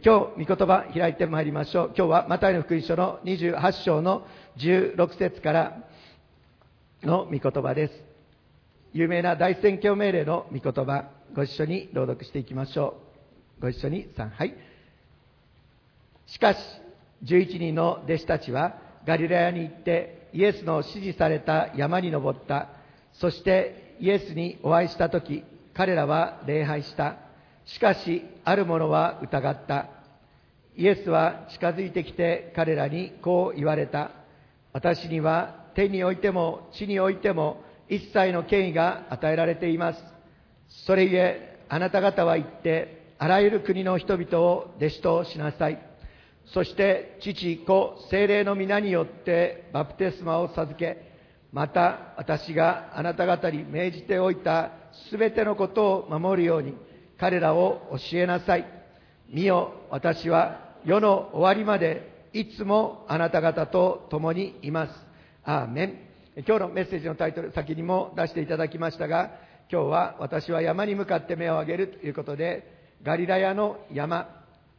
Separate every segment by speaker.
Speaker 1: 今日、御言葉開いてまいりましょう。今日はマタイの福音書の28章の16節からの御言葉です。有名な大宣教命令の御言葉、ご一緒に朗読していきましょう。ご一緒に3、はい。しかし、11人の弟子たちはガリラヤに行ってイエスの指示された山に登った。そしてイエスにお会いしたとき、彼らは礼拝した。しかし、ある者は疑った。イエスは近づいてきて彼らにこう言われた。私には天においても地においても一切の権威が与えられています。それゆえ、あなた方は行って、あらゆる国の人々を弟子としなさい。そして父、子、精霊の皆によってバプテスマを授け、また私があなた方に命じておいたすべてのことを守るように、彼らを教えなさい。見よ、私は世の終わりまでいつもあなた方と共にいます。アーメン。今日のメッセージのタイトル、先にも出していただきましたが、今日は私は山に向かって目を上げるということで、ガリラヤの山、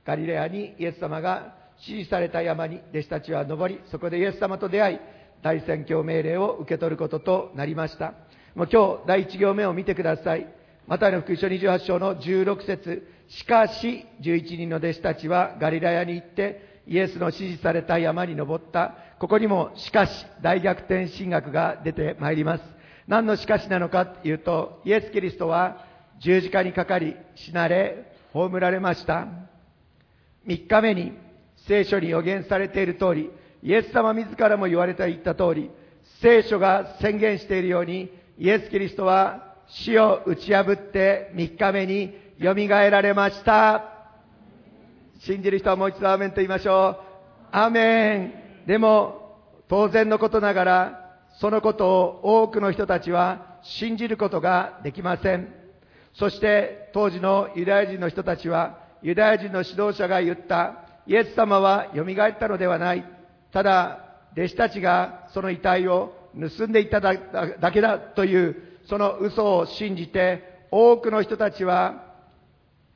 Speaker 1: ガリラヤにイエス様が指示された山に弟子たちは登り、そこでイエス様と出会い、大宣教命令を受け取ることとなりました。もう今日、第一行目を見てください。マタイの福音書28章の16節しかし、11人の弟子たちはガリラヤに行って、イエスの指示された山に登った。ここにも、しかし、大逆転神学が出てまいります。何のしかしなのかというと、イエス・キリストは十字架にかかり、死なれ、葬られました。3日目に聖書に予言されている通り、イエス様自らも言われていた通り、聖書が宣言しているように、イエス・キリストは死を打ち破って3日目に蘇られました。信じる人はもう一度アーメンと言いましょう。アーメン。でも、当然のことながら、そのことを多くの人たちは信じることができません。そして当時のユダヤ人の人たちは、ユダヤ人の指導者が言った、イエス様は蘇ったのではない。ただ、弟子たちがその遺体を盗んでいただけだというその嘘を信じて多くの人たちは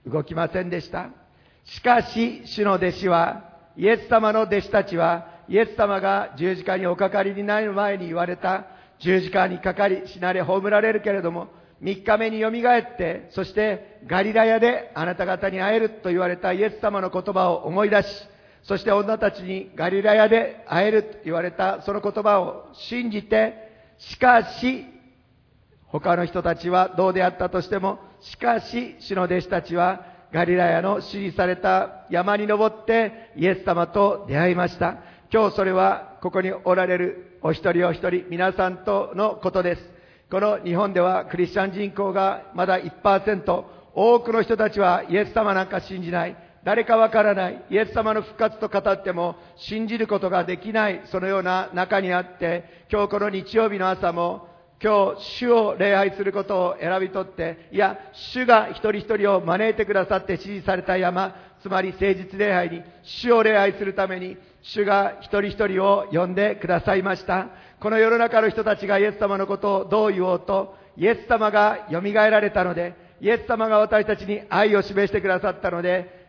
Speaker 1: 動きませんでした。しかし、主の弟子は、イエス様の弟子たちは、イエス様が十字架におかかりになる前に言われた、十字架にかかり、死なれ葬られるけれども、三日目によみがえって、そしてガリラヤであなた方に会えると言われたイエス様の言葉を思い出し、そして女たちにガリラヤで会えると言われたその言葉を信じて、しかし、他の人たちはどうであったとしても、しかし、主の弟子たちはガリラヤの指示された山に登ってイエス様と出会いました。今日それはここにおられるお一人お一人皆さんとのことです。この日本ではクリスチャン人口がまだ1%、多くの人たちはイエス様なんか信じない。誰かわからない。イエス様の復活と語っても信じることができない。そのような中にあって、今日この日曜日の朝も今日、主を礼拝することを選び取って、いや、主が一人一人を招いてくださって指示された山、つまり誠実礼拝に、主を礼拝するために、主が一人一人を呼んでくださいました。この世の中の人たちがイエス様のことをどう言おうと、イエス様が蘇られたので、イエス様が私たちに愛を示してくださったので、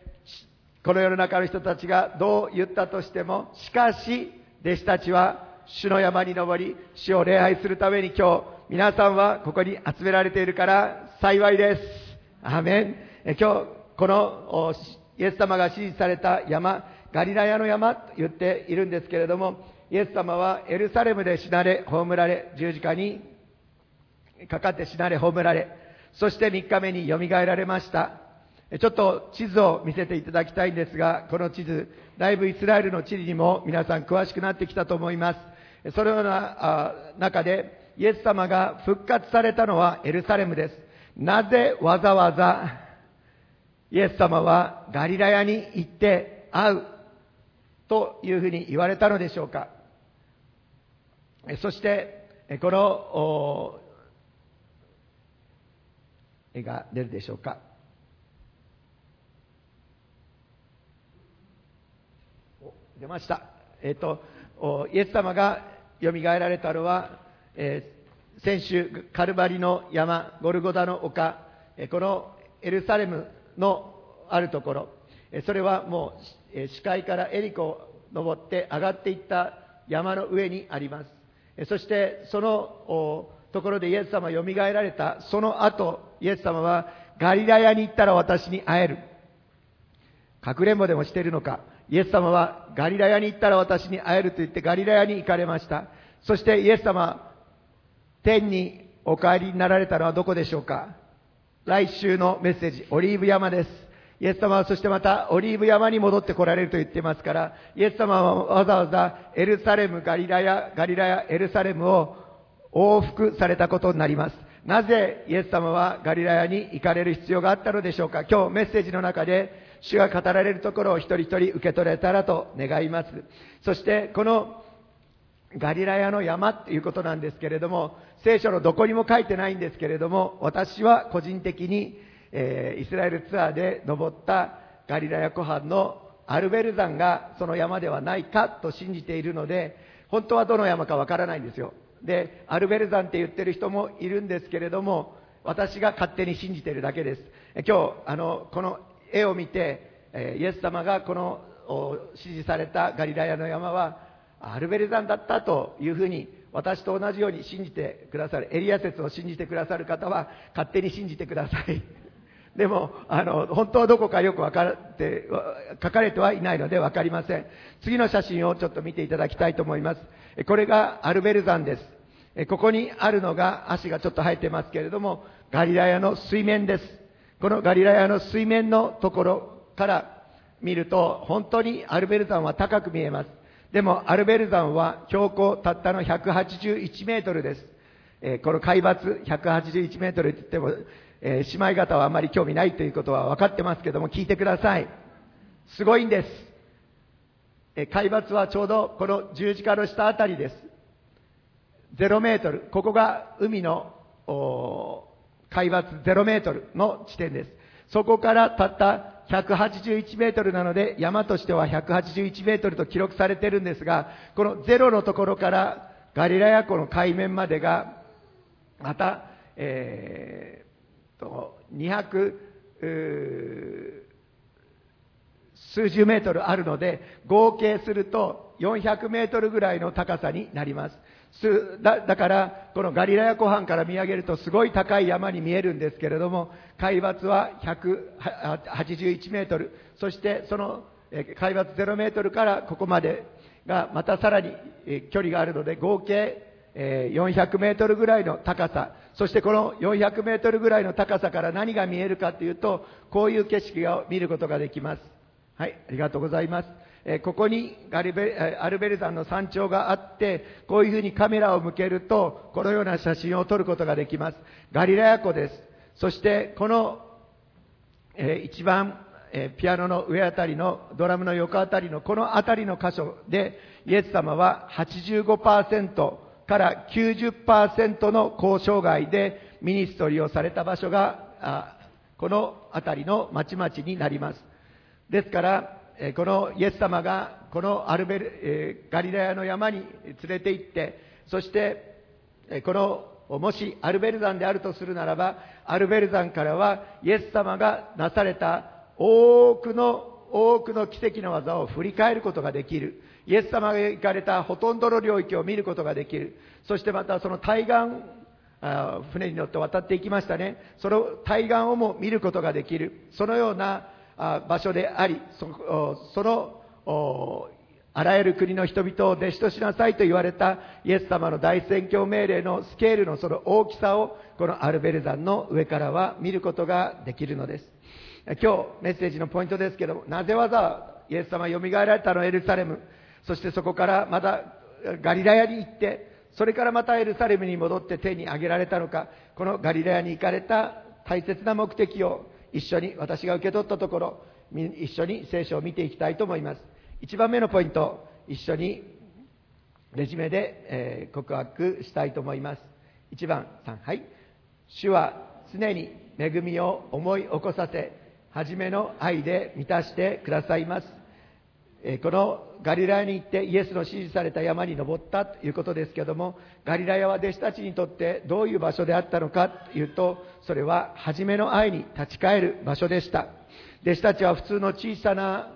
Speaker 1: この世の中の人たちがどう言ったとしても、しかし、弟子たちは主の山に登り、主を礼拝するために今日、皆さんはここに集められているから幸いです。アーメン。え今日、このイエス様が指示された山、ガリラヤの山と言っているんですけれども、イエス様はエルサレムで死なれ、葬られ、十字架にかかって死なれ、葬られ、そして3日目に蘇られました。ちょっと地図を見せていただきたいんですが、この地図、だいぶイスラエルの地理にも皆さん詳しくなってきたと思います。そのような中で、イエス様が復活されたのはエルサレムです。なぜわざわざイエス様はガリラヤに行って会うというふうに言われたのでしょうか。そして、この絵が出るでしょうか。出ました。えっ、と、イエス様が蘇られたのは、えー、先週カルバリの山、ゴルゴダの丘、えこのエルサレムのあるところ、えそれはもう視界からエリコを登って上がっていった山の上にあります。えそしてそのところでイエス様よみがえられたその後イエス様はガリラヤに行ったら私に会える。かくれんぼでもしてるのか。イエス様はガリラヤに行ったら私に会えると言ってガリラヤに行かれましたそしてイエス様天にお帰りになられたのはどこでしょうか？来週のメッセージ、オリーブ山です。イエス様はそしてまたオリーブ山に戻って来られると言ってますから、イエス様はわざわざエルサレム、ガリラヤ、ガリラヤ、エルサレムを往復されたことになります。なぜイエス様はガリラヤに行かれる必要があったのでしょうか？今日メッセージの中で主が語られるところを一人一人受け取れたらと願います。そしてこのガリラヤの山っていうことなんですけれども、聖書のどこにも書いてないんですけれども、私は個人的に、えー、イスラエルツアーで登ったガリラヤ湖畔のアルベル山がその山ではないかと信じているので、本当はどの山かわからないんですよ。で、アルベル山って言ってる人もいるんですけれども、私が勝手に信じているだけです。今日、あの、この絵を見て、えイエス様がこの指示されたガリラヤの山は、アルベル山だったというふうに私と同じように信じてくださる、エリア説を信じてくださる方は勝手に信じてください。でも、あの、本当はどこかよく分かって、書かれてはいないので分かりません。次の写真をちょっと見ていただきたいと思います。これがアルベル山です。ここにあるのが足がちょっと生えてますけれども、ガリラヤの水面です。このガリラヤの水面のところから見ると、本当にアルベル山は高く見えます。でも、アルベル山は標高たったの181メートルです。えー、この海抜181メートルって言っても、えー、姉妹方はあまり興味ないということは分かってますけども、聞いてください。すごいんです。えー、海抜はちょうどこの十字架の下あたりです。0メートル。ここが海の、海抜0メートルの地点です。そこからたった181メートルなので、山としては181メートルと記録されてるんですが、このゼロのところからガリラヤ湖の海面までが、また、えー、と、200、数十メートルあるので、合計すると400メートルぐらいの高さになります。だだから、このガリラヤ湖畔から見上げるとすごい高い山に見えるんですけれども、海抜は181メートル、そしてその海抜0メートルからここまでがまたさらに距離があるので、合計400メートルぐらいの高さ、そしてこの400メートルぐらいの高さから何が見えるかというと、こういう景色を見ることができます。はい、ありがとうございます。ここにガリベアルベル山の山頂があって、こういうふうにカメラを向けると、このような写真を撮ることができます。ガリラヤ湖です。そして、この、え一番、えピアノの上あたりの、ドラムの横あたりの、このあたりの箇所で、イエス様は85%から90%の交渉外でミニストリーをされた場所が、このあたりの町々になります。ですから、このイエス様がこのアルベル、えガリラヤの山に連れて行って、そして、この、もしアルベル山であるとするならば、アルベル山からはイエス様がなされた多くの、多くの奇跡の技を振り返ることができる。イエス様が行かれたほとんどの領域を見ることができる。そしてまたその対岸、あ船に乗って渡っていきましたね。その対岸をも見ることができる。そのような場所であり、その、あらゆる国の人々を弟子としなさいと言われたイエス様の大宣教命令のスケールのその大きさをこのアルベル山の上からは見ることができるのです。今日メッセージのポイントですけども、なぜわざわイエス様蘇られたのエルサレム、そしてそこからまたガリラヤに行って、それからまたエルサレムに戻って手に挙げられたのか、このガリラヤに行かれた大切な目的を一緒に私が受け取ったところ、一緒に聖書を見ていきたいと思います。一番目のポイント、一緒にレジュメで、え、告白したいと思います。一番、3、はい。主は常に恵みを思い起こさせ、初めの愛で満たしてくださいます。えこのガリラヤに行ってイエスの指示された山に登ったということですけどもガリラヤは弟子たちにとってどういう場所であったのかというとそれは初めの愛に立ち返る場所でした。弟子たちは普通の小さな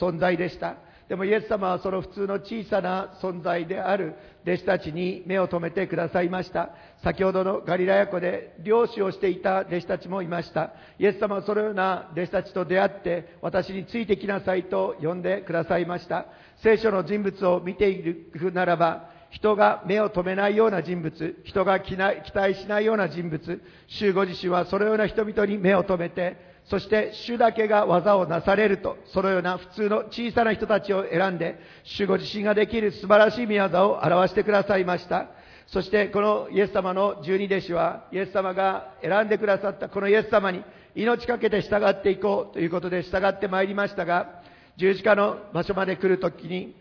Speaker 1: 存在でした。でもイエス様はその普通の小さな存在である弟子たちに目を留めてくださいました。先ほどのガリラヤ湖で漁師をしていた弟子たちもいました。イエス様はそのような弟子たちと出会って私についてきなさいと呼んでくださいました。聖書の人物を見ているならば人が目を留めないような人物、人が期待しないような人物、主ご自身はそのような人々に目を留めて、そして主だけが技をなされると、そのような普通の小さな人たちを選んで、主ご自身ができる素晴らしい宮業を表してくださいました。そしてこのイエス様の十二弟子は、イエス様が選んでくださったこのイエス様に命かけて従っていこうということで従ってまいりましたが、十字架の場所まで来るときに、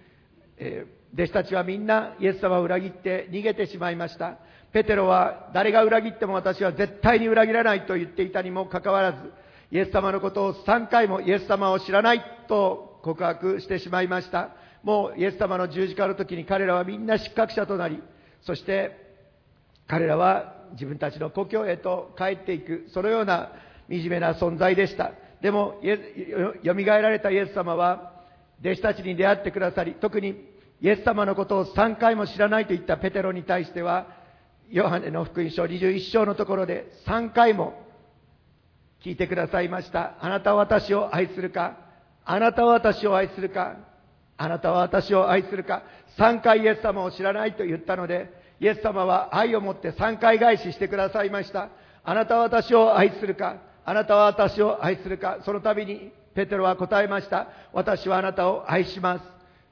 Speaker 1: えー弟子たちはみんなイエス様を裏切って逃げてしまいました。ペテロは誰が裏切っても私は絶対に裏切らないと言っていたにもかかわらず、イエス様のことを3回もイエス様を知らないと告白してしまいました。もうイエス様の十字架の時に彼らはみんな失格者となり、そして彼らは自分たちの故郷へと帰っていく、そのような惨めな存在でした。でも、イエスよみがえられたイエス様は、弟子たちに出会ってくださり、特にイエス様のことを3回も知らないと言ったペテロに対しては、ヨハネの福音書21章のところで3回も聞いてくださいました。あなたは私を愛するか？あなたは私を愛するか？あなたは私を愛するか ?3 回イエス様を知らないと言ったので、イエス様は愛を持って3回返ししてくださいました。あなたは私を愛するか？あなたは私を愛するか？その度にペテロは答えました。私はあなたを愛します。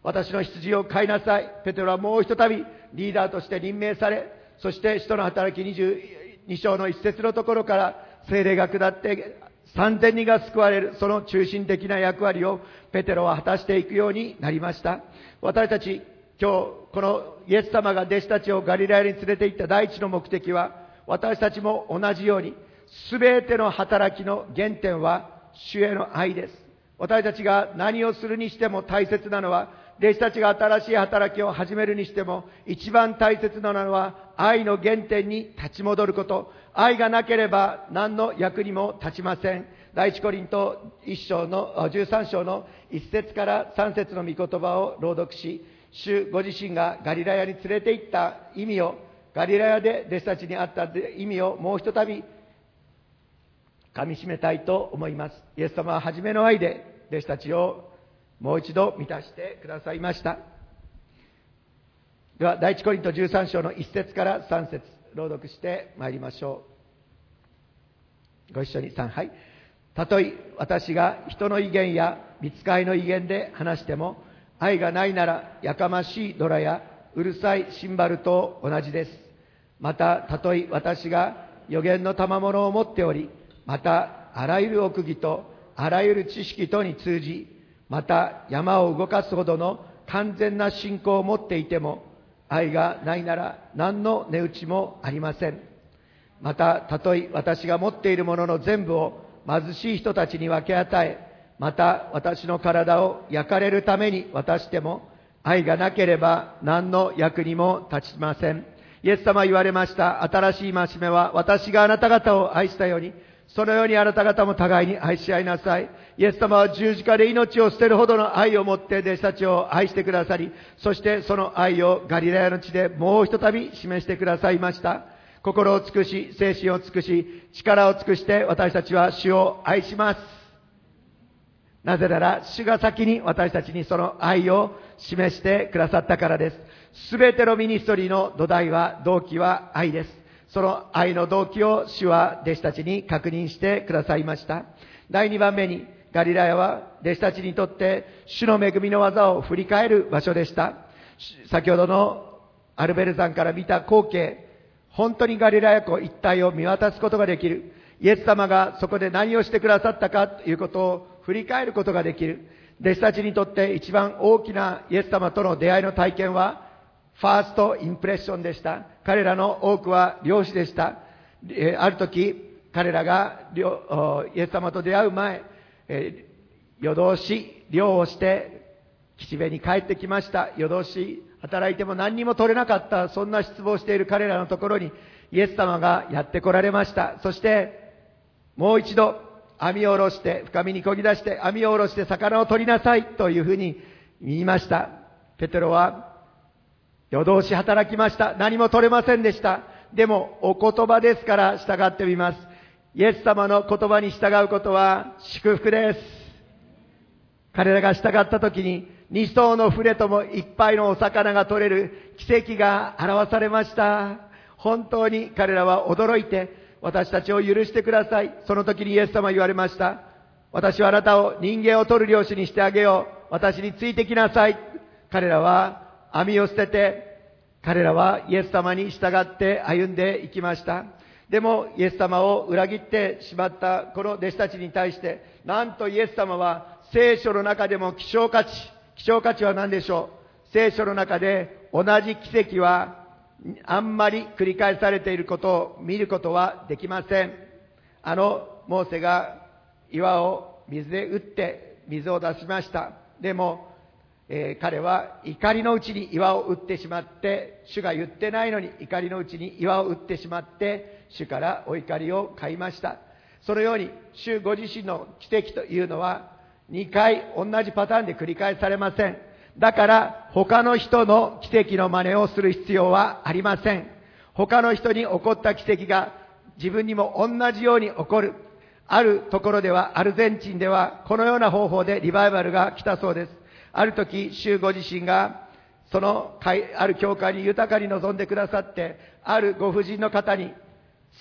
Speaker 1: 私の羊を飼いなさい。ペテロはもうひとたびリーダーとして任命され、そして使徒の働き22章の一節のところから精霊が下って3000人が救われる、その中心的な役割をペテロは果たしていくようになりました。私たち、今日、このイエス様が弟子たちをガリラヤに連れて行った第一の目的は、私たちも同じように、すべての働きの原点は主への愛です。私たちが何をするにしても大切なのは、弟子たちが新しい働きを始めるにしても、一番大切なのは愛の原点に立ち戻ること。愛がなければ何の役にも立ちません。第一コリント1章の13章の1節から3節の御言葉を朗読し、主ご自身がガリラヤに連れて行った意味を、ガリラヤで弟子たちにあった意味をもうひとたび噛み締めたいと思います。イエス様は初めの愛で弟子たちをもう一度満たしてくださいました。では、第一コリント13章の1節から3節朗読してまいりましょう。ご一緒に3、はい。たとえ私が人の威厳や見つかいの威厳で話しても、愛がないならやかましいドラやうるさいシンバルと同じです。また、たとえ私が予言の賜物を持っており、また、あらゆる奥義とあらゆる知識とに通じ、また山を動かすほどの完全な信仰を持っていても、愛がないなら何の値打ちもありません。また、たとえ私が持っているものの全部を貧しい人たちに分け与え、また私の体を焼かれるために渡しても、愛がなければ何の役にも立ちません。イエス様言われました。新しい戒めは私があなた方を愛したように、そのようにあなた方も互いに愛し合いなさい。イエス様は十字架で命を捨てるほどの愛を持って弟子たちを愛してくださり、そしてその愛をガリラヤの地でもうひとたび示してくださいました。心を尽くし、精神を尽くし、力を尽くして私たちは主を愛します。なぜなら、主が先に私たちにその愛を示してくださったからです。すべてのミニストリーの土台は、動機は愛です。その愛の動機を主は弟子たちに確認してくださいました。第2番目に、ガリラヤは弟子たちにとって主の恵みの技を振り返る場所でした。先ほどのアルベル山から見た光景、本当にガリラヤ湖一帯を見渡すことができる。イエス様がそこで何をしてくださったかということを振り返ることができる。弟子たちにとって一番大きなイエス様との出会いの体験は、ファーストインプレッションでした。彼らの多くは漁師でした。えある時、彼らがイエス様と出会う前、え夜通し漁をして岸辺に帰ってきました。夜通し働いても何にも取れなかった、そんな失望している彼らのところに、イエス様がやって来られました。そして、もう一度、網を下ろして、深みに漕ぎ出して、網を下ろして魚を取りなさい、というふうに言いました。ペテロは、夜通し働きました。何も取れませんでした。でも、お言葉ですから従ってみます。イエス様の言葉に従うことは祝福です。彼らが従った時に、二層の船ともいっぱいのお魚が取れる奇跡が表されました。本当に彼らは驚いて、私たちを許してください。その時にイエス様は言われました。私はあなたを人間を取る漁師にしてあげよう。私についてきなさい。彼らは網を捨てて、彼らはイエス様に従って歩んでいきました。でも、イエス様を裏切ってしまったこの弟子たちに対して、なんとイエス様は聖書の中でも希少価値、希少価値は何でしょう？聖書の中で同じ奇跡はあんまり繰り返されていることを見ることはできません。あの、モーセが岩を水で打って水を出しました。でも、えー、彼は怒りのうちに岩を打ってしまって、主が言ってないのに怒りのうちに岩を打ってしまって、主からお怒りを買いました。そのように、主ご自身の奇跡というのは、2回同じパターンで繰り返されません。だから、他の人の奇跡の真似をする必要はありません。他の人に起こった奇跡が自分にも同じように起こる。あるところでは、アルゼンチンでは、このような方法でリバイバルが来たそうです。ある時、主ご自身が、その、ある教会に豊かに臨んでくださって、あるご婦人の方に、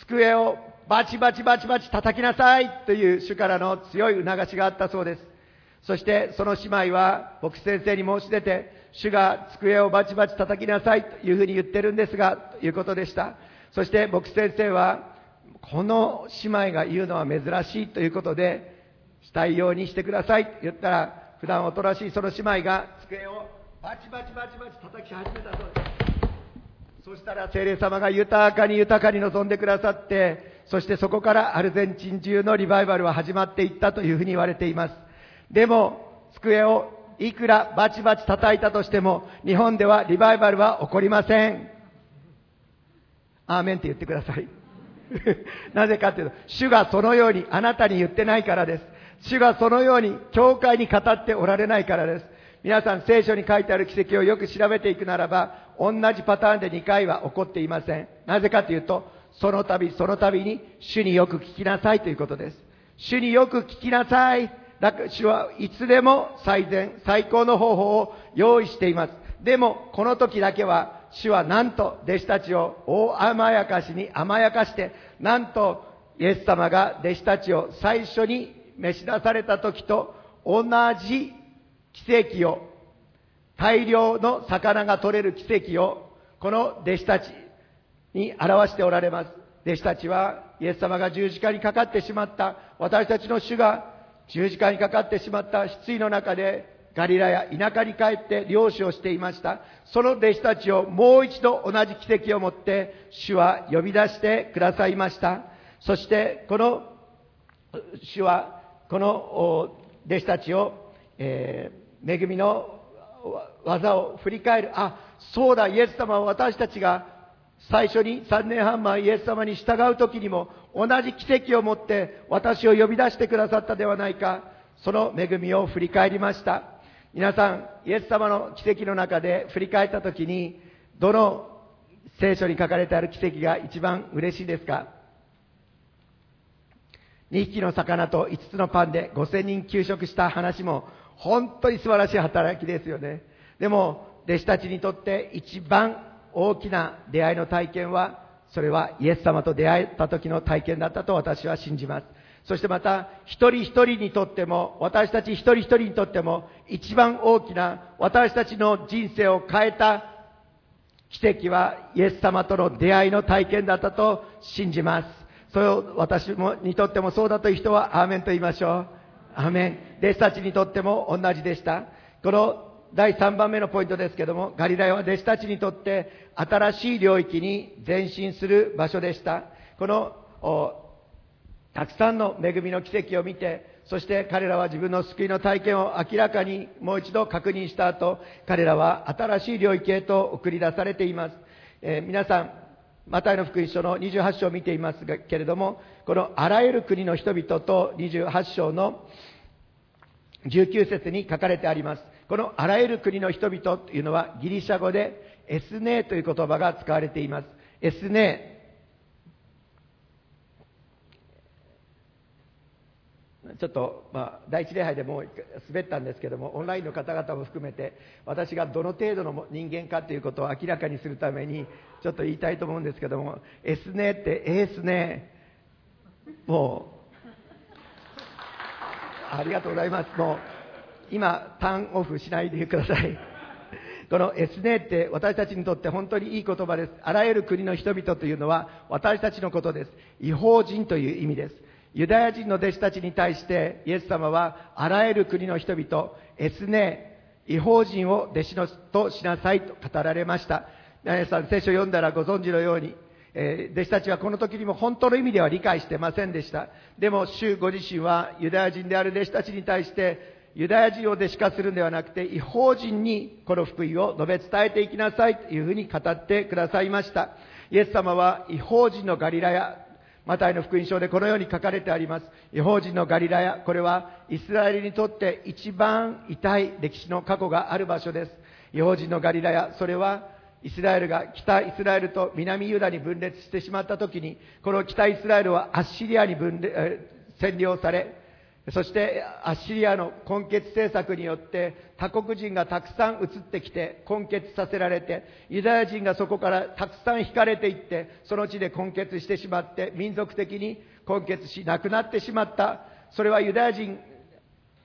Speaker 1: 机をバチバチバチバチ叩きなさいという主からの強い促しがあったそうです。そしてその姉妹は牧師先生に申し出て、主が机をバチバチ叩きなさいというふうに言ってるんですが、ということでした。そして牧師先生は、この姉妹が言うのは珍しいということで、したいようにしてくださいと言ったら、普段おとなしいその姉妹が机をバチバチバチバチ叩き始めたそうです。そしたら精霊様が豊かに豊かに望んでくださって、そしてそこからアルゼンチン中のリバイバルは始まっていったというふうに言われています。でも、机をいくらバチバチ叩いたとしても、日本ではリバイバルは起こりません。アーメンって言ってください。なぜかというと、主がそのようにあなたに言ってないからです。主がそのように教会に語っておられないからです。皆さん聖書に書いてある奇跡をよく調べていくならば、同じパターンで2回は起こっていません。なぜかというと、その度その度に主によく聞きなさいということです。主によく聞きなさい。だから主はいつでも最善、最高の方法を用意しています。でも、この時だけは、主はなんと弟子たちを大甘やかしに甘やかして、なんとイエス様が弟子たちを最初に召し出された時と同じ奇跡を、大量の魚が取れる奇跡を、この弟子たちに表しておられます。弟子たちはイエス様が十字架にかかってしまった私たちの主が十字架にかかってしまった失意の中で、ガリラや田舎に帰って漁師をしていました。その弟子たちをもう一度同じ奇跡を持って、主は呼び出してくださいました。そして、この、主は、この弟子たちを、えー、恵みの技を振り返る。あ、そうだ、イエス様は私たちが最初に3年半前イエス様に従う時にも同じ奇跡を持って私を呼び出してくださったではないか、その恵みを振り返りました。皆さん、イエス様の奇跡の中で振り返った時に、どの聖書に書かれてある奇跡が一番嬉しいですか？?2 匹の魚と5つのパンで5000人給食した話も本当に素晴らしい働きですよね。でも、弟子たちにとって一番大きな出会いの体験は、それはイエス様と出会えた時の体験だったと私は信じます。そしてまた、一人一人にとっても、私たち一人一人にとっても、一番大きな私たちの人生を変えた奇跡は、イエス様との出会いの体験だったと信じます。それを私もにとってもそうだという人は、アーメンと言いましょう。アーメン。弟子たちにとっても同じでした。この第3番目のポイントですけども、ガリラヤは弟子たちにとって新しい領域に前進する場所でした。この、たくさんの恵みの奇跡を見て、そして彼らは自分の救いの体験を明らかにもう一度確認した後、彼らは新しい領域へと送り出されています。えー、皆さん、マタイの福音書の28章を見ていますけれども、このあらゆる国の人々と28章の19節に書かれてあります。このあらゆる国の人々というのはギリシャ語でエスネーという言葉が使われています。エスネちょっと、まあ、第一礼拝でもう滑ったんですけども、オンラインの方々も含めて、私がどの程度の人間かということを明らかにするために、ちょっと言いたいと思うんですけども、エスネって、エースネ。もう、ありがとうございます。もう、今、ターンオフしないでください。このエスネって私たちにとって本当にいい言葉です。あらゆる国の人々というのは私たちのことです。違法人という意味です。ユダヤ人の弟子たちに対してイエス様はあらゆる国の人々、エスネー、違法人を弟子のとしなさいと語られました。皆さん聖書を読んだらご存知のように、えー、弟子たちはこの時にも本当の意味では理解してませんでした。でも、主ご自身はユダヤ人である弟子たちに対して、ユダヤ人を弟子化するんではなくて、違法人にこの福音を述べ伝えていきなさいというふうに語ってくださいました。イエス様は違法人のガリラヤ、マタイの福音書でこのように書かれてあります。違法人のガリラヤ、これはイスラエルにとって一番痛い歴史の過去がある場所です。違法人のガリラヤ、それはイスラエルが北イスラエルと南ユダに分裂してしまった時に、この北イスラエルはアッシリアに分裂、占領され、そしてアッシリアの根血政策によって他国人がたくさん移ってきて根血させられてユダヤ人がそこからたくさん引かれていってその地で根血してしまって民族的に根血しなくなってしまったそれはユダヤ人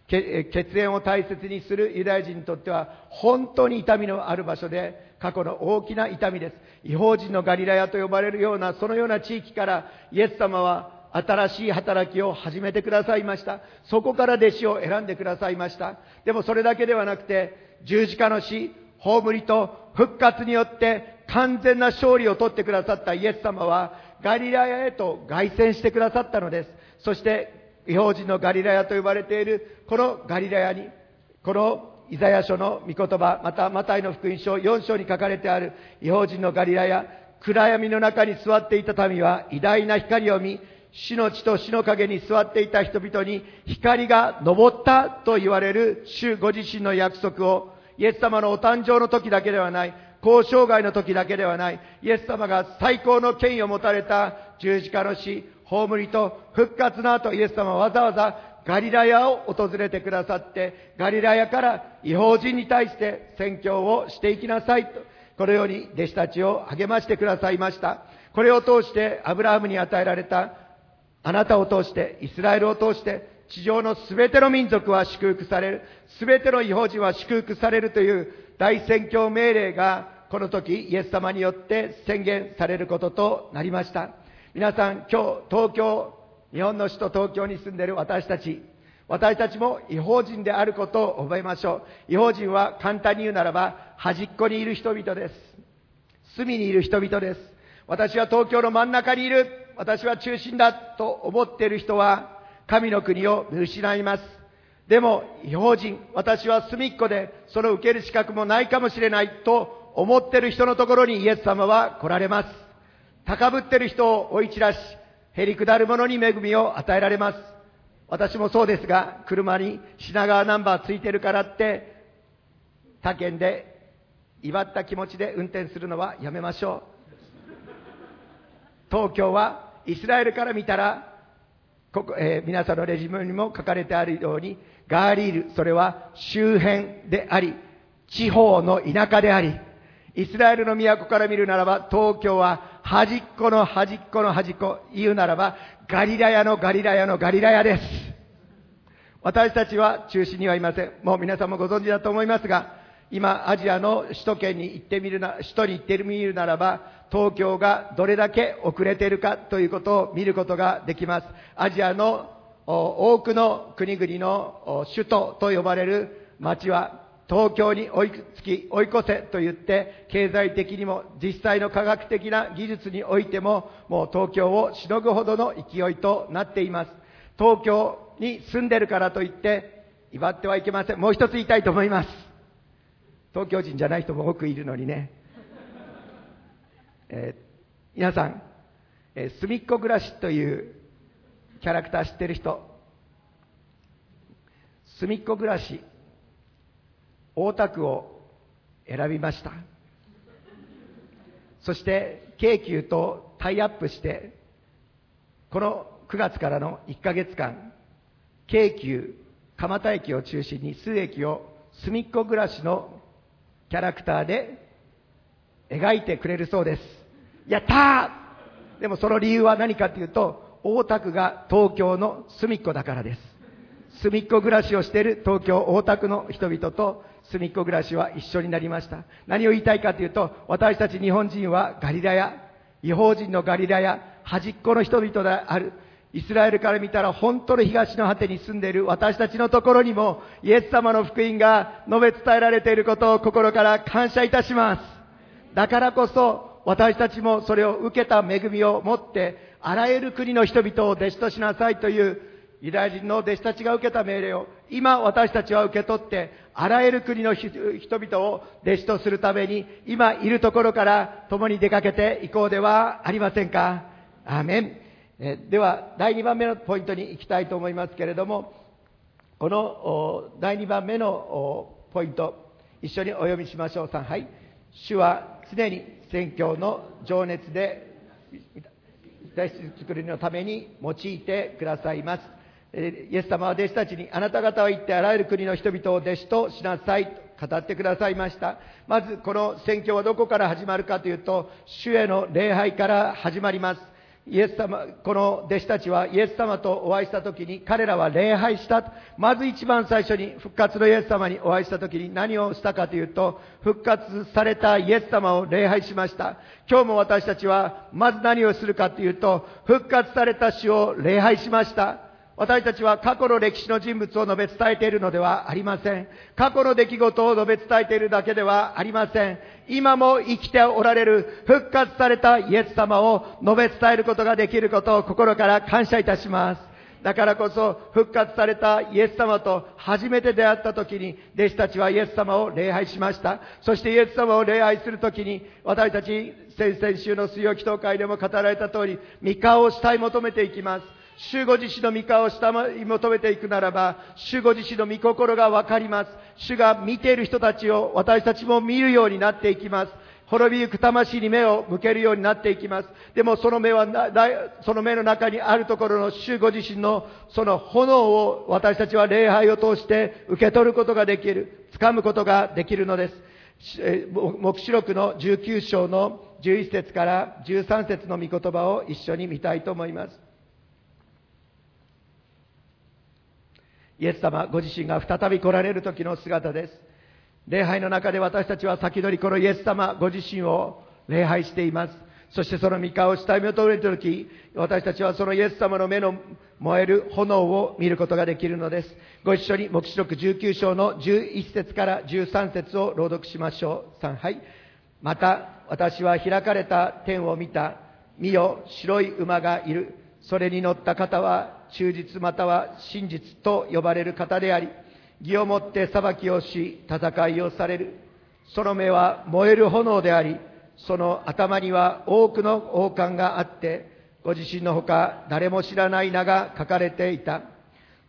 Speaker 1: 血縁を大切にするユダヤ人にとっては本当に痛みのある場所で過去の大きな痛みです。違法人のガリラヤと呼ばれるようなそのような地域からイエス様は新しい働きを始めてくださいました。そこから弟子を選んでくださいました。でもそれだけではなくて十字架の死、葬りと復活によって完全な勝利を取ってくださったイエス様はガリラヤへと凱旋してくださったのです。そして違法人のガリラヤと呼ばれている、このガリラヤに、このイザヤ書の御言葉、またマタイの福音書4章に書かれてある違法人のガリラヤ、暗闇の中に座っていた民は偉大な光を見、死の地と死の影に座っていた人々に光が昇ったと言われる主ご自身の約束をイエス様のお誕生の時だけではない、交渉外の時だけではない、イエス様が最高の権威を持たれた十字架の死、葬りと復活の後、イエス様はわざわざガリラヤを訪れてくださって、ガリラヤから違法人に対して宣教をしていきなさいと、このように弟子たちを励ましてくださいました。これを通してアブラハムに与えられた、あなたを通して、イスラエルを通して、地上のすべての民族は祝福される、すべての違法人は祝福されるという大宣教命令が、この時イエス様によって宣言されることとなりました。皆さん、今日、東京、日本の首都東京に住んでいる私たち、私たちも違法人であることを覚えましょう。違法人は簡単に言うならば、端っこにいる人々です。隅にいる人々です。私は東京の真ん中にいる。私は中心だと思っている人は、神の国を見失います。でも、違法人、私は隅っこで、その受ける資格もないかもしれないと思っている人のところにイエス様は来られます。高ぶってる人を追い散らし、へりくだる者に恵みを与えられます。私もそうですが、車に品川ナンバーついてるからって、他県で威張った気持ちで運転するのはやめましょう。東京はイスラエルから見たら、ここえー、皆さんのレジュメにも書かれてあるように、ガーリール、それは周辺であり、地方の田舎であり、イスラエルの都から見るならば、東京は端っこの端っこの端っこ、言うならば、ガリラヤのガリラヤのガリラヤです。私たちは中心にはいません。もう皆さんもご存知だと思いますが、今、アジアの首都圏に行ってみるな、首都に行ってみるならば、東京がどれだけ遅れているかということを見ることができます。アジアの多くの国々の首都と呼ばれる街は東京に追いつき、追い越せと言って、経済的にも実際の科学的な技術においても、もう東京をしのぐほどの勢いとなっています。東京、に住んでるからといって、威張ってはいけません。もう一つ言いたいと思います。東京人じゃない人も多くいるのにね。えー皆さん、えー、すみっこ暮らしというキャラクター知ってる人、すみっこ暮らし、大田区を選びました。そして、京急とタイアップして、この9月からの1ヶ月間、京急蒲田駅を中心に数駅をすみっこ暮らしのキャラクターで描いてくれるそうです。やったーでもその理由は何かというと、大田区が東京の隅っこだからです。隅っこ暮らしをしている東京大田区の人々と隅っこ暮らしは一緒になりました。何を言いたいかというと、私たち日本人はガリラヤ、違法人のガリラヤ、端っこの人々である。イスラエルから見たら本当の東の果てに住んでいる私たちのところにもイエス様の福音が述べ伝えられていることを心から感謝いたします。だからこそ私たちもそれを受けた恵みを持ってあらゆる国の人々を弟子としなさいというユダヤ人の弟子たちが受けた命令を今私たちは受け取ってあらゆる国の人々を弟子とするために今いるところから共に出かけていこうではありませんか。アメン。えでは第2番目のポイントに行きたいと思いますけれどもこの第2番目のポイント一緒にお読みしましょうさんはい主は常に宣教の情熱で大作りのために用いてくださいます。イエス様は弟子たちにあなた方は行ってあらゆる国の人々を弟子としなさいと語ってくださいました。まずこの宣教はどこから始まるかというと、主への礼拝から始まります。イエス様、この弟子たちはイエス様とお会いした時に彼らは礼拝した。まず一番最初に復活のイエス様にお会いした時に何をしたかというと、復活されたイエス様を礼拝しました。今日も私たちはまず何をするかというと、復活された主を礼拝しました。私たちは過去の歴史の人物を述べ伝えているのではありません。過去の出来事を述べ伝えているだけではありません。今も生きておられる復活されたイエス様を述べ伝えることができることを心から感謝いたします。だからこそ復活されたイエス様と初めて出会った時に弟子たちはイエス様を礼拝しました。そしてイエス様を礼拝する時に私たち先々週の水曜祈祷会でも語られた通り、三顔を慕い求めていきます。主ご自身の御顔を下に求めていくならば、主ご自身の御心がわかります。主が見ている人たちを私たちも見るようになっていきます。滅びゆく魂に目を向けるようになっていきます。でもその目は、その目の中にあるところの主ご自身のその炎を私たちは礼拝を通して受け取ることができる、掴むことができるのです。黙示録の19章の11節から13節の御言葉を一緒に見たいと思います。イエス様ご自身が再び来られる時の姿です。礼拝の中で私たちは先取りこのイエス様ご自身を礼拝しています。そしてその御顔を下見を通れる時、私たちはそのイエス様の目の燃える炎を見ることができるのです。ご一緒に黙示録19章の11節から13節を朗読しましょう。3、はい。また、私は開かれた天を見た。見よ、白い馬がいる。それに乗った方は忠実または真実と呼ばれる方であり、義をもって裁きをし、戦いをされる。その目は燃える炎であり、その頭には多くの王冠があって、ご自身のほか誰も知らない名が書かれていた。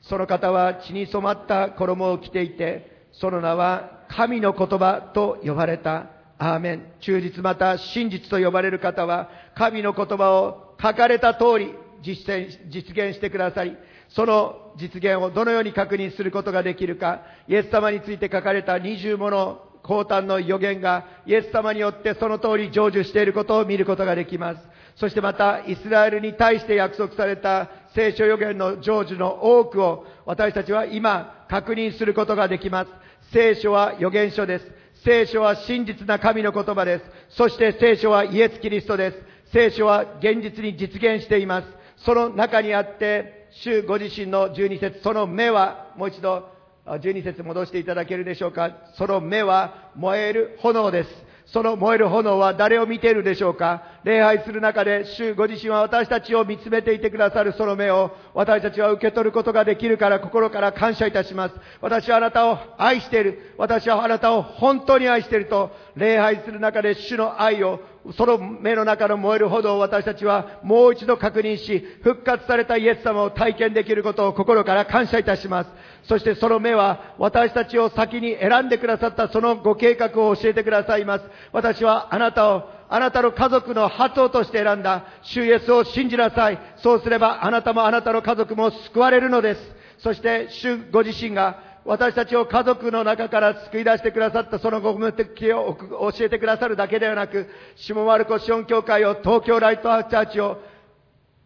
Speaker 1: その方は血に染まった衣を着ていて、その名は神の言葉と呼ばれた。アーメン。忠実また真実と呼ばれる方は、神の言葉を書かれた通り実践、実現してくださり、その実現をどのように確認することができるか、イエス様について書かれた20もの高端の予言がイエス様によってその通り成就していることを見ることができます。そしてまた、イスラエルに対して約束された聖書予言の成就の多くを私たちは今確認することができます。聖書は予言書です。聖書は真実な神の言葉です。そして聖書はイエス・キリストです。聖書は現実に実現しています。その中にあって、主ご自身の12節、その目は、もう一度、12節戻していただけるでしょうか。その目は燃える炎です。その燃える炎は誰を見ているでしょうか礼拝する中で、主ご自身は私たちを見つめていてくださるその目を、私たちは受け取ることができるから心から感謝いたします。私はあなたを愛している。私はあなたを本当に愛していると、礼拝する中で主の愛をその目の中の燃えるほどを私たちはもう一度確認し、復活されたイエス様を体験できることを心から感謝いたします。そしてその目は私たちを先に選んでくださったそのご計画を教えてくださいます。私はあなたをあなたの家族の発音として選んだ主イエスを信じなさい。そうすればあなたもあなたの家族も救われるのです。そして主ご自身が私たちを家族の中から救い出してくださったそのご目的を教えてくださるだけではなく、下丸子シオン教会を東京ライトアーチャーチを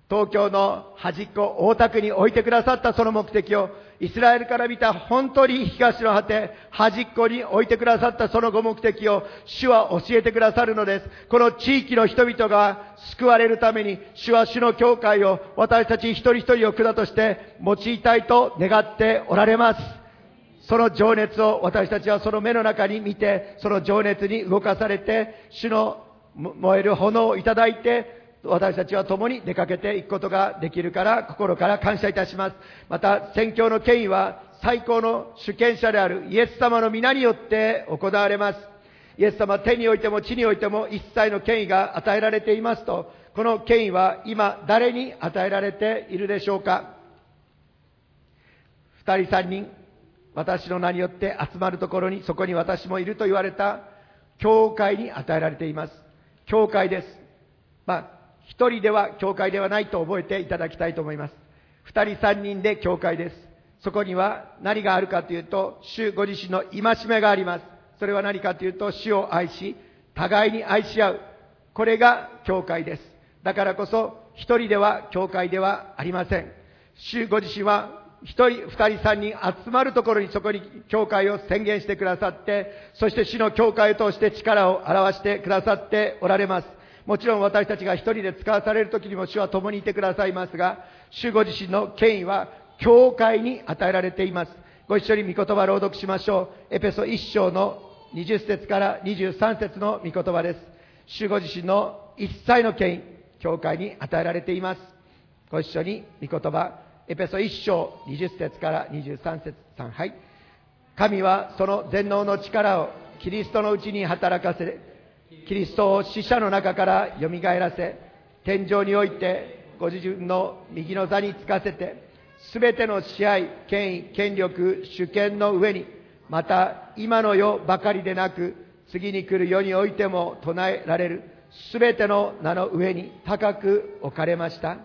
Speaker 1: 東京の端っこ大田区に置いてくださったその目的をイスラエルから見た本当に東の果て、端っこに置いてくださったそのご目的を主は教えてくださるのです。この地域の人々が救われるために主は主の教会を私たち一人一人を管として用いたいと願っておられます。その情熱を私たちはその目の中に見て、その情熱に動かされて、主の燃える炎をいただいて、私たちは共に出かけていくことができるから心から感謝いたします。また、宣教の権威は最高の主権者であるイエス様の皆によって行われます。イエス様手においても地においても一切の権威が与えられていますと、この権威は今誰に与えられているでしょうか二人三人私の名によって集まるところにそこに私もいると言われた教会に与えられています。教会です。まあ、一人では教会ではないと覚えていただきたいと思います。二人三人で教会です。そこには何があるかというと、主ご自身の戒めがあります。それは何かというと、主を愛し、互いに愛し合う。これが教会です。だからこそ、一人では教会ではありません。主ご自身は一人、二人、三人集まるところにそこに教会を宣言してくださって、そして主の教会を通して力を表してくださっておられます。もちろん私たちが一人で使わされる時にも主は共にいてくださいますが、主ご自身の権威は教会に与えられています。ご一緒に御言葉朗読しましょう。エペソ1章の20節から23節の御言葉です。主ご自身の一切の権威、教会に与えられています。ご一緒に御言葉、エペソ1章20節から23節3はい。神はその全能の力をキリストのうちに働かせキリストを死者の中からよみがえらせ天井においてご自分の右の座につかせてすべての支配権威権力主権の上にまた今の世ばかりでなく次に来る世においても唱えられるすべての名の上に高く置かれました。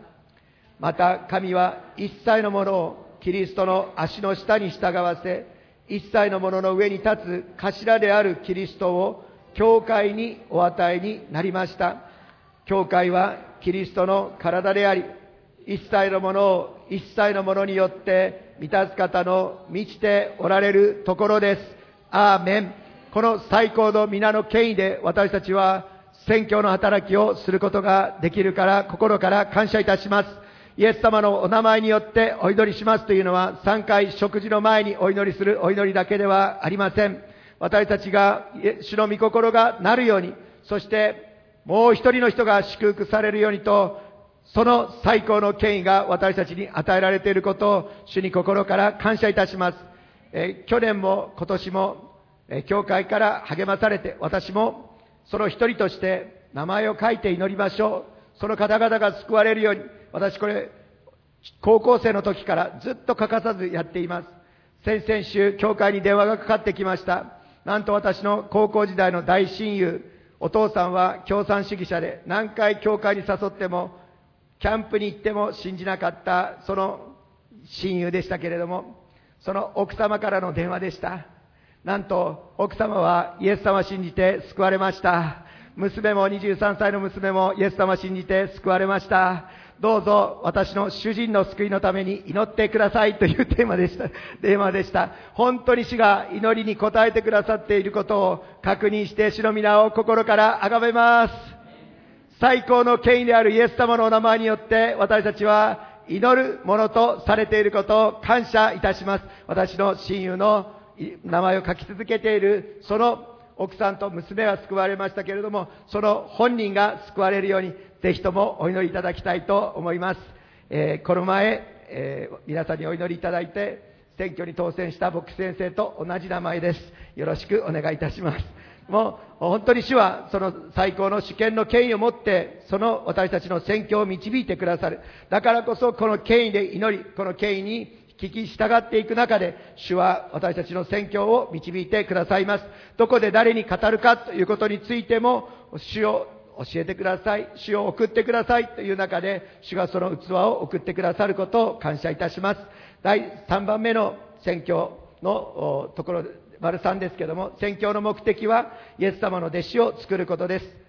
Speaker 1: また神は一切のものをキリストの足の下に従わせ、一切のものの上に立つ頭であるキリストを教会にお与えになりました。教会はキリストの体であり、一切のものを一切のものによって満たす方の満ちておられるところです。アーメン。この最高の皆の権威で私たちは宣教の働きをすることができるから心から感謝いたします。イエス様のお名前によってお祈りしますというのは3回食事の前にお祈りするお祈りだけではありません。私たちが主の御心がなるように、そしてもう一人の人が祝福されるようにと、その最高の権威が私たちに与えられていることを主に心から感謝いたします。え去年も今年も、え教会から励まされて、私もその一人として名前を書いて祈りましょう。その方々が救われるように、私これ、高校生の時からずっと欠かさずやっています。先々週、教会に電話がかかってきました。なんと私の高校時代の大親友、お父さんは共産主義者で、何回教会に誘っても、キャンプに行っても信じなかった、その親友でしたけれども、その奥様からの電話でした。なんと、奥様はイエス様を信じて救われました。娘も23歳の娘もイエス様を信じて救われました。どうぞ私の主人の救いのために祈ってくださいというテーマでした。テーマでした。本当に主が祈りに応えてくださっていることを確認して主の皆を心から崇めます。最高の権威であるイエス様のお名前によって私たちは祈るものとされていることを感謝いたします。私の親友の名前を書き続けているその奥さんと娘は救われましたけれども、その本人が救われるように、ぜひともお祈りいただきたいと思います。えー、この前、えー、皆さんにお祈りいただいて、選挙に当選した牧師先生と同じ名前です。よろしくお願いいたします。もう本当に主はその最高の主権の権威を持ってその私たちの選挙を導いてくださる。だからこそこの権威で祈り、この権威に聞き従っていく中で、主は私たちの宣教を導いてくださいます。どこで誰に語るかということについても、主を教えてください。主を送ってくださいという中で、主がその器を送ってくださることを感謝いたします。第3番目の宣教のところ、丸3ですけども、宣教の目的は、イエス様の弟子を作ることです。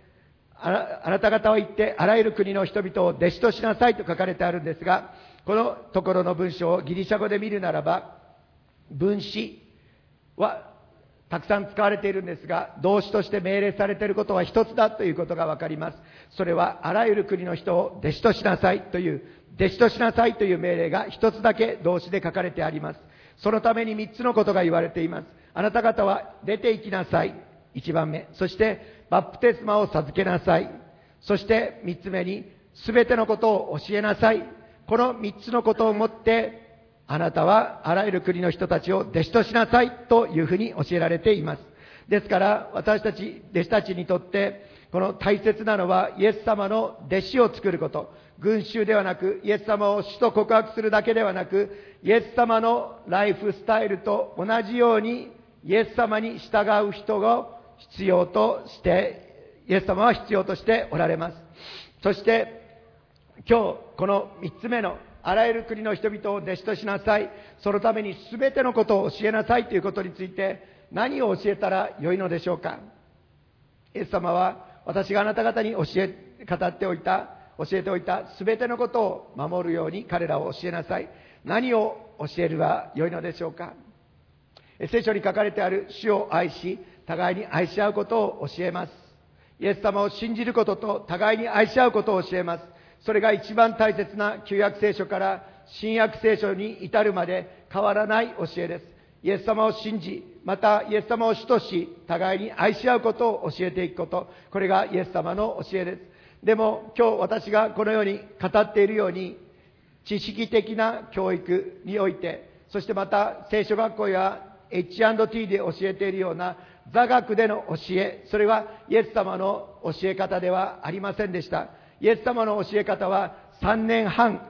Speaker 1: あなた方は言って、あらゆる国の人々を弟子としなさいと書かれてあるんですが、このところの文章をギリシャ語で見るならば、分子はたくさん使われているんですが、動詞として命令されていることは一つだということがわかります。それは、あらゆる国の人を弟子としなさいという、弟子としなさいという命令が一つだけ動詞で書かれてあります。そのために三つのことが言われています。あなた方は出て行きなさい。一番目。そして、バプテスマを授けなさい。そして三つ目に、すべてのことを教えなさい。この三つのことをもって、あなたはあらゆる国の人たちを弟子としなさいというふうに教えられています。ですから、私たち、弟子たちにとって、この大切なのは、イエス様の弟子を作ること。群衆ではなく、イエス様を主と告白するだけではなく、イエス様のライフスタイルと同じように、イエス様に従う人が必要として、イエス様は必要としておられます。そして、今日この3つ目のあらゆる国の人々を弟子としなさい。そのために全てのことを教えなさいということについて何を教えたらよいのでしょうかイエス様は私があなた方に教え、語っておいた、教えておいた全てのことを守るように彼らを教えなさい。何を教えるはよいのでしょうか聖書に書かれてある主を愛し、互いに愛し合うことを教えます。イエス様を信じることと互いに愛し合うことを教えます。それが一番大切な旧約聖書から新約聖書に至るまで変わらない教えです。イエス様を信じ、またイエス様を主とし、互いに愛し合うことを教えていくこと、これがイエス様の教えです。でも今日私がこのように語っているように、知識的な教育において、そしてまた聖書学校や H&T で教えているような座学での教え、それはイエス様の教え方ではありませんでした。イエス様の教え方は3年半、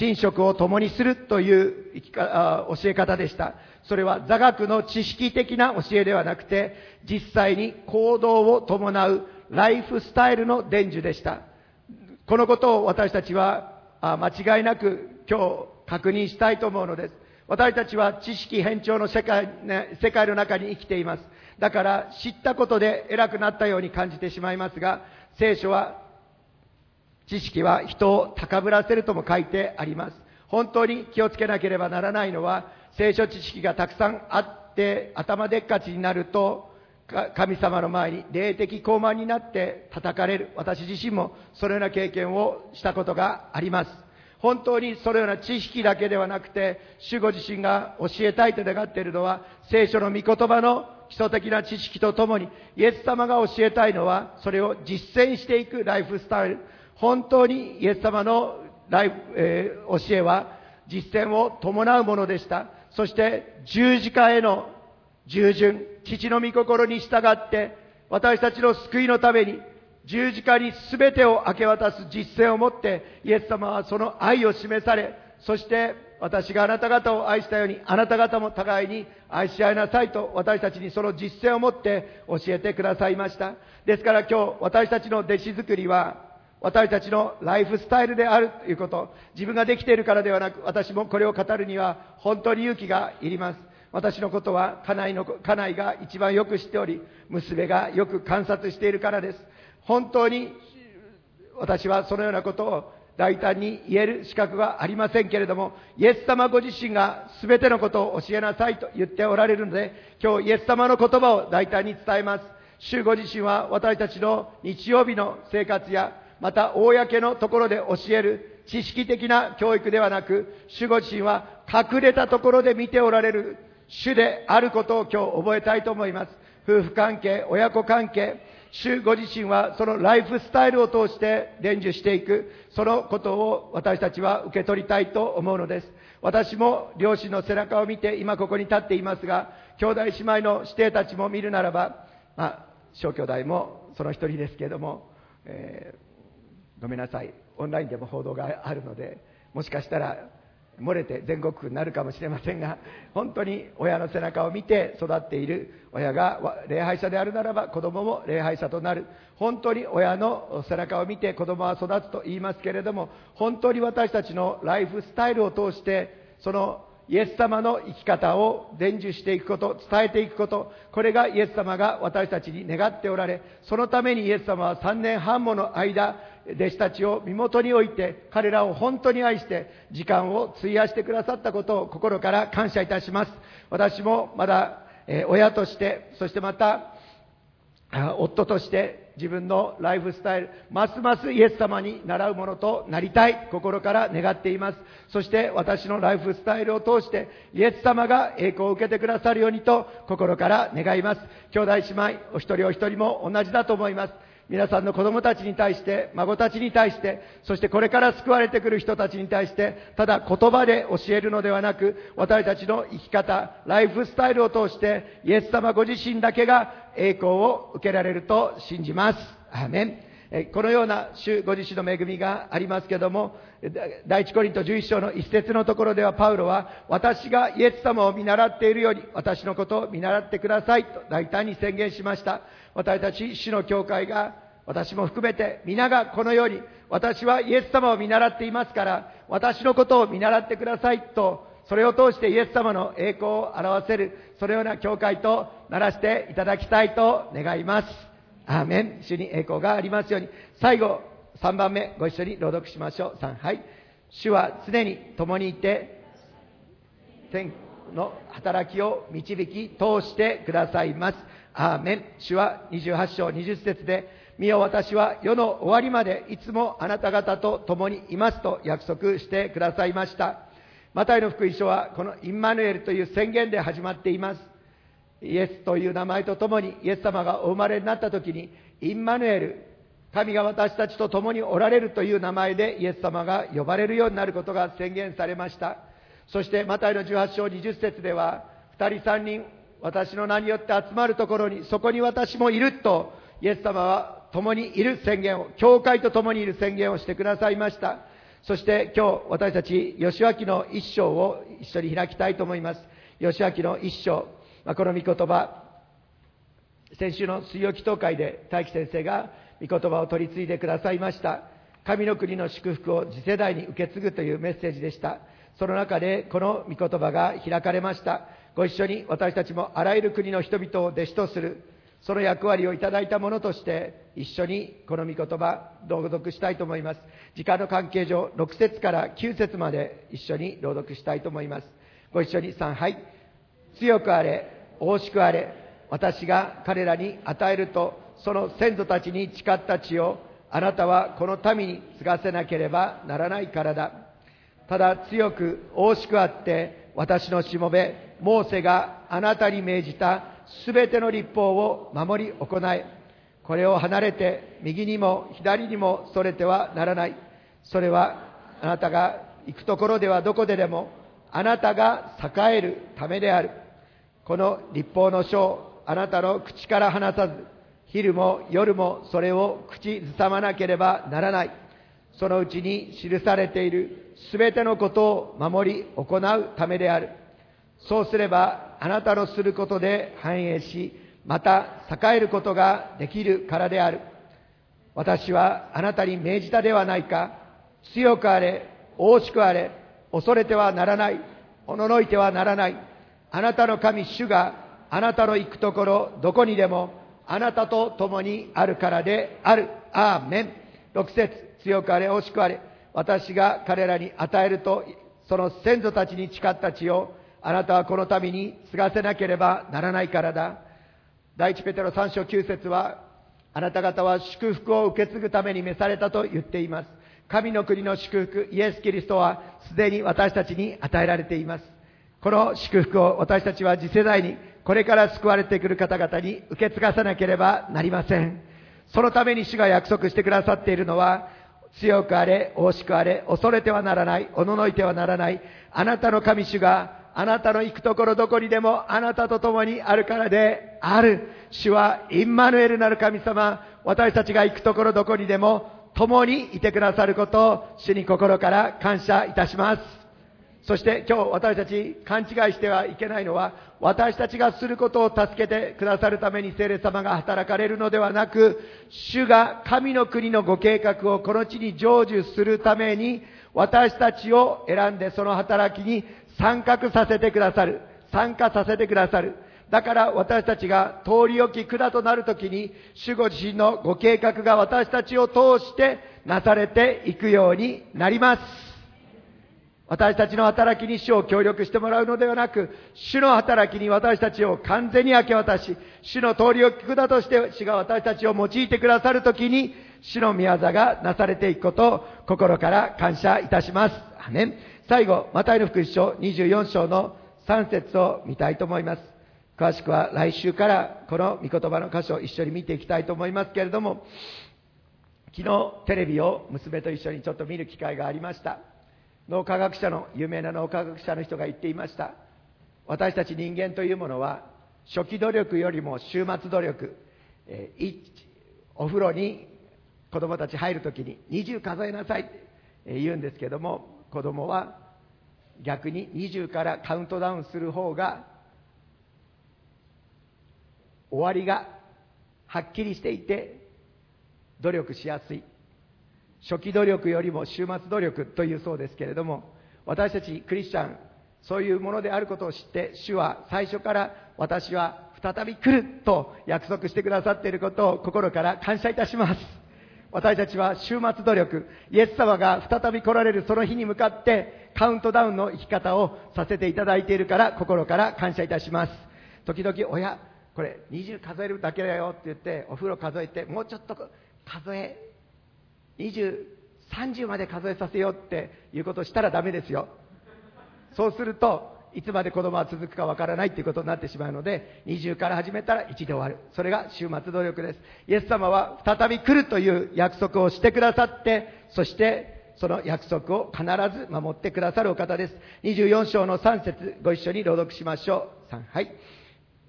Speaker 1: 寝食を共にするという教え方でした。それは座学の知識的な教えではなくて、実際に行動を伴うライフスタイルの伝授でした。このことを私たちは間違いなく今日確認したいと思うのです。私たちは知識偏重の世界,、世界の中に生きています。だから知ったことで偉くなったように感じてしまいますが、聖書は知識は人を高ぶらせるとも書いてあります。本当に気をつけなければならないのは、聖書知識がたくさんあって頭でっかちになると、神様の前に霊的高慢になって叩かれる。私自身もそのような経験をしたことがあります。本当にそのような知識だけではなくて、主ご自身が教えたいと願っているのは、聖書の御言葉の基礎的な知識とともに、イエス様が教えたいのは、それを実践していくライフスタイル、本当にイエス様のライフ、えー、教えは実践を伴うものでした。そして十字架への従順、父の御心に従って、私たちの救いのために十字架に全てを明け渡す実践をもって、イエス様はその愛を示され、そして私があなた方を愛したように、あなた方も互いに愛し合いなさいと私たちにその実践をもって教えてくださいました。ですから今日私たちの弟子作りは私たちのライフスタイルであるということ、自分ができているからではなく、私もこれを語るには本当に勇気がいります。私のことは家内の、家内が一番よく知っており、娘がよく観察しているからです。本当に私はそのようなことを大胆に言える資格はありませんけれども、イエス様ご自身が全てのことを教えなさいと言っておられるので、今日イエス様の言葉を大胆に伝えます。主ご自身は私たちの日曜日の生活やまた公のところで教える知識的な教育ではなく、守護神は隠れたところで見ておられる主であることを今日覚えたいと思います。夫婦関係、親子関係、主ご自身はそのライフスタイルを通して伝授していく、そのことを私たちは受け取りたいと思うのです。私も両親の背中を見て今ここに立っていますが、兄弟姉妹の師弟たちも見るならば、まあ、小兄弟もその一人ですけれども、えー、ごめんなさい。オンラインでも報道があるので、もしかしたら漏れて全国区になるかもしれませんが、本当に親の背中を見て育っている親が礼拝者であるならば子供も礼拝者となる。本当に親の背中を見て子供は育つと言いますけれども、本当に私たちのライフスタイルを通して、そのイエス様の生き方を伝授していくこと、伝えていくこと、これがイエス様が私たちに願っておられ、そのためにイエス様は3年半もの間、弟子たちを身元に置いて、彼らを本当に愛して、時間を費やしてくださったことを心から感謝いたします。私もまだ、え親として、そしてまた、夫として自分のライフスタイル、ますますイエス様に習うものとなりたい、心から願っています。そして私のライフスタイルを通して、イエス様が栄光を受けてくださるようにと、心から願います。兄弟姉妹、お一人お一人も同じだと思います。皆さんの子供たちに対して、孫たちに対して、そしてこれから救われてくる人たちに対して、ただ言葉で教えるのではなく、私たちの生き方、ライフスタイルを通して、イエス様ご自身だけが栄光を受けられると信じます。アーメン。このような主ご自身の恵みがありますけども、第一コリント11章の一節のところではパウロは、私がイエス様を見習っているように、私のことを見習ってくださいと大胆に宣言しました。私たち主の教会が、私も含めて皆がこのように、私はイエス様を見習っていますから、私のことを見習ってくださいと、それを通してイエス様の栄光を表せる、そのような教会とならせていただきたいと願います。アーメン。主に栄光がありますように。最後、3番目、ご一緒に朗読しましょう。3、はい。主は常に共にいて、天の働きを導き通してくださいます。アーメン。主は28章20節で、見よ私は世の終わりまでいつもあなた方と共にいますと約束してくださいました。マタイの福音書はこのインマヌエルという宣言で始まっています。イエスという名前とともにイエス様がお生まれになった時にインマヌエル、神が私たちと共におられるという名前でイエス様が呼ばれるようになることが宣言されました。そしてマタイの18章20節では、2人3人私の名によって集まるところに、そこに私もいると、イエス様は共にいる宣言を、教会と共にいる宣言をしてくださいました。そして今日私たち、吉脇の一章を一緒に開きたいと思います。吉脇の一章、まあ、この御言葉、先週の水曜祈祷会で大樹先生が御言葉を取り継いでくださいました。神の国の祝福を次世代に受け継ぐというメッセージでした。その中でこの御言葉が開かれました。ご一緒に私たちもあらゆる国の人々を弟子とする、その役割をいただいたものとして、一緒にこの御言葉、朗読したいと思います。時間の関係上、6節から9節まで一緒に朗読したいと思います。ご一緒に3、はい。強くあれ、大しくあれ、私が彼らに与えると、その先祖たちに誓った地を、あなたはこの民に継がせなければならないからだ。ただ強く、大しくあって、私のしもべ、モーセがあなたに命じたすべての立法を守り行え。これを離れて右にも左にもそれてはならない。それはあなたが行くところではどこででもあなたが栄えるためである。この立法の書をあなたの口から離さず、昼も夜もそれを口ずさまなければならない。そのうちに記されているすべてのことを守り行うためである。そうすれば、あなたのすることで繁栄し、また栄えることができるからである。私はあなたに命じたではないか。強くあれ、大しくあれ、恐れてはならない。おののいてはならない。あなたの神主があなたの行くところ、どこにでも、あなたと共にあるからである。アーメン。六節、強くあれ、惜しくあれ。私が彼らに与えると、その先祖たちに誓った地を、あなたはこの民に継がせなければならないからだ。第一ペテロ3章9節は、あなた方は祝福を受け継ぐために召されたと言っています。神の国の祝福、イエス・キリストはすでに私たちに与えられています。この祝福を私たちは次世代にこれから救われてくる方々に受け継がさなければなりません。そのために主が約束してくださっているのは、強くあれ、大しくあれ、恐れてはならない、おののいてはならない、あなたの神主が、あなたの行くところどこにでもあなたと共にあるからである。主はインマヌエルなる神様、私たちが行くところどこにでも共にいてくださることを主に心から感謝いたします。そして今日私たち勘違いしてはいけないのは、私たちがすることを助けてくださるために聖霊様が働かれるのではなく、主が神の国のご計画をこの地に成就するために、私たちを選んでその働きに参画させてくださる。参加させてくださる。だから私たちが通り置き管となるときに、主ご自身のご計画が私たちを通してなされていくようになります。私たちの働きに主を協力してもらうのではなく、主の働きに私たちを完全に明け渡し、主の通りを聞くだとして主が私たちを用いてくださるときに、主の宮座がなされていくことを心から感謝いたします。アメン。最後、マタイの福音書24章の3節を見たいと思います。詳しくは来週からこの御言葉の箇所を一緒に見ていきたいと思いますけれども、昨日テレビを娘と一緒にちょっと見る機会がありました。脳科学者の有名な脳科学者の人が言っていました私たち人間というものは初期努力よりも終末努力、えー、お風呂に子供たち入るときに20数えなさいって言うんですけども子供は逆に20からカウントダウンする方が終わりがはっきりしていて努力しやすい初期努力よりも終末努力というそうですけれども、私たちクリスチャン、そういうものであることを知って、主は最初から私は再び来ると約束してくださっていることを心から感謝いたします。私たちは終末努力、イエス様が再び来られるその日に向かってカウントダウンの生き方をさせていただいているから心から感謝いたします。時々、親、これ20数えるだけだよって言ってお風呂数えてもうちょっと数え20、30まで数えさせようっていうことをしたらダメですよ。そうすると、いつまで子供は続くかわからないっていうことになってしまうので、20から始めたら1で終わる。それが終末努力です。イエス様は再び来るという約束をしてくださって、そしてその約束を必ず守ってくださるお方です。24章の3節ご一緒に朗読しましょう。3、はい。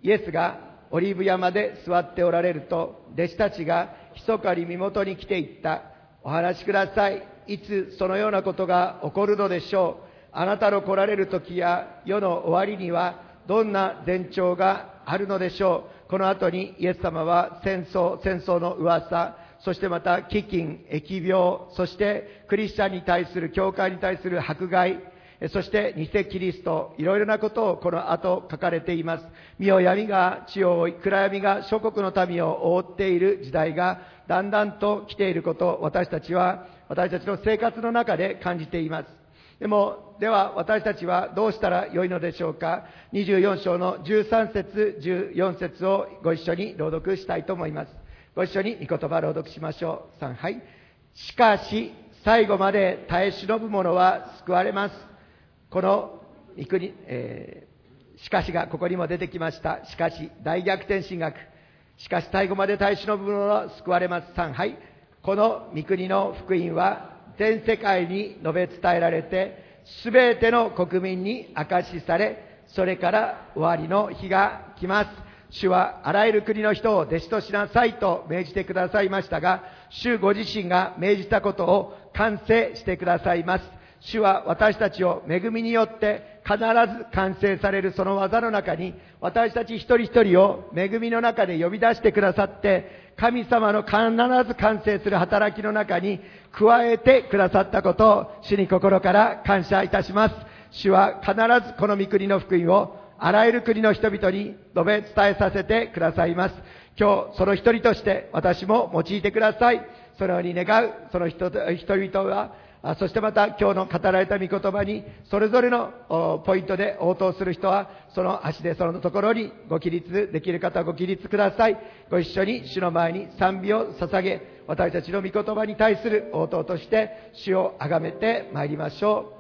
Speaker 1: イエスがオリーブ山で座っておられると、弟子たちが密かに身元に来ていった。お話しください。いつそのようなことが起こるのでしょう。あなたの来られる時や世の終わりにはどんな前兆があるのでしょう？この後にイエス様は戦争、戦争の噂、そしてまた飢饉、疫病、そしてクリスチャンに対する、教会に対する迫害、そして偽キリスト、いろいろなことをこの後書かれています。身を闇が地を覆い、暗闇が諸国の民を覆っている時代がだんだんと来ていることを私たちは、私たちの生活の中で感じています。でも、では私たちはどうしたらよいのでしょうか？24章の13節、14節をご一緒に朗読したいと思います。ご一緒に御言葉朗読しましょう。3、はい。しかし、最後まで耐え忍ぶ者は救われます。この三国、えー、しかしがここにも出てきました。しかし、大逆転神学。しかし最後まで耐え忍ぶ者は救われます。3、はい。この三国の福音は全世界に述べ伝えられて、すべての国民に明かしされ、それから終わりの日が来ます。主はあらゆる国の人を弟子としなさいと命じてくださいましたが、主ご自身が命じたことを完成してくださいます。主は私たちを恵みによって必ず完成されるその技の中に、私たち一人一人を恵みの中で呼び出してくださって、神様の必ず完成する働きの中に加えてくださったことを主に心から感謝いたします。主は必ずこの御国の福音をあらゆる国の人々に述べ伝えさせてくださいます。今日その一人として私も用いてください。そのように願うその人人々はそしてまた今日の語られた御言葉にそれぞれのポイントで応答する人はその足でそのところにご起立できる方はご起立ください。ご一緒に主の前に賛美を捧げ私たちの御言葉に対する応答として主をあがめてまいりましょう。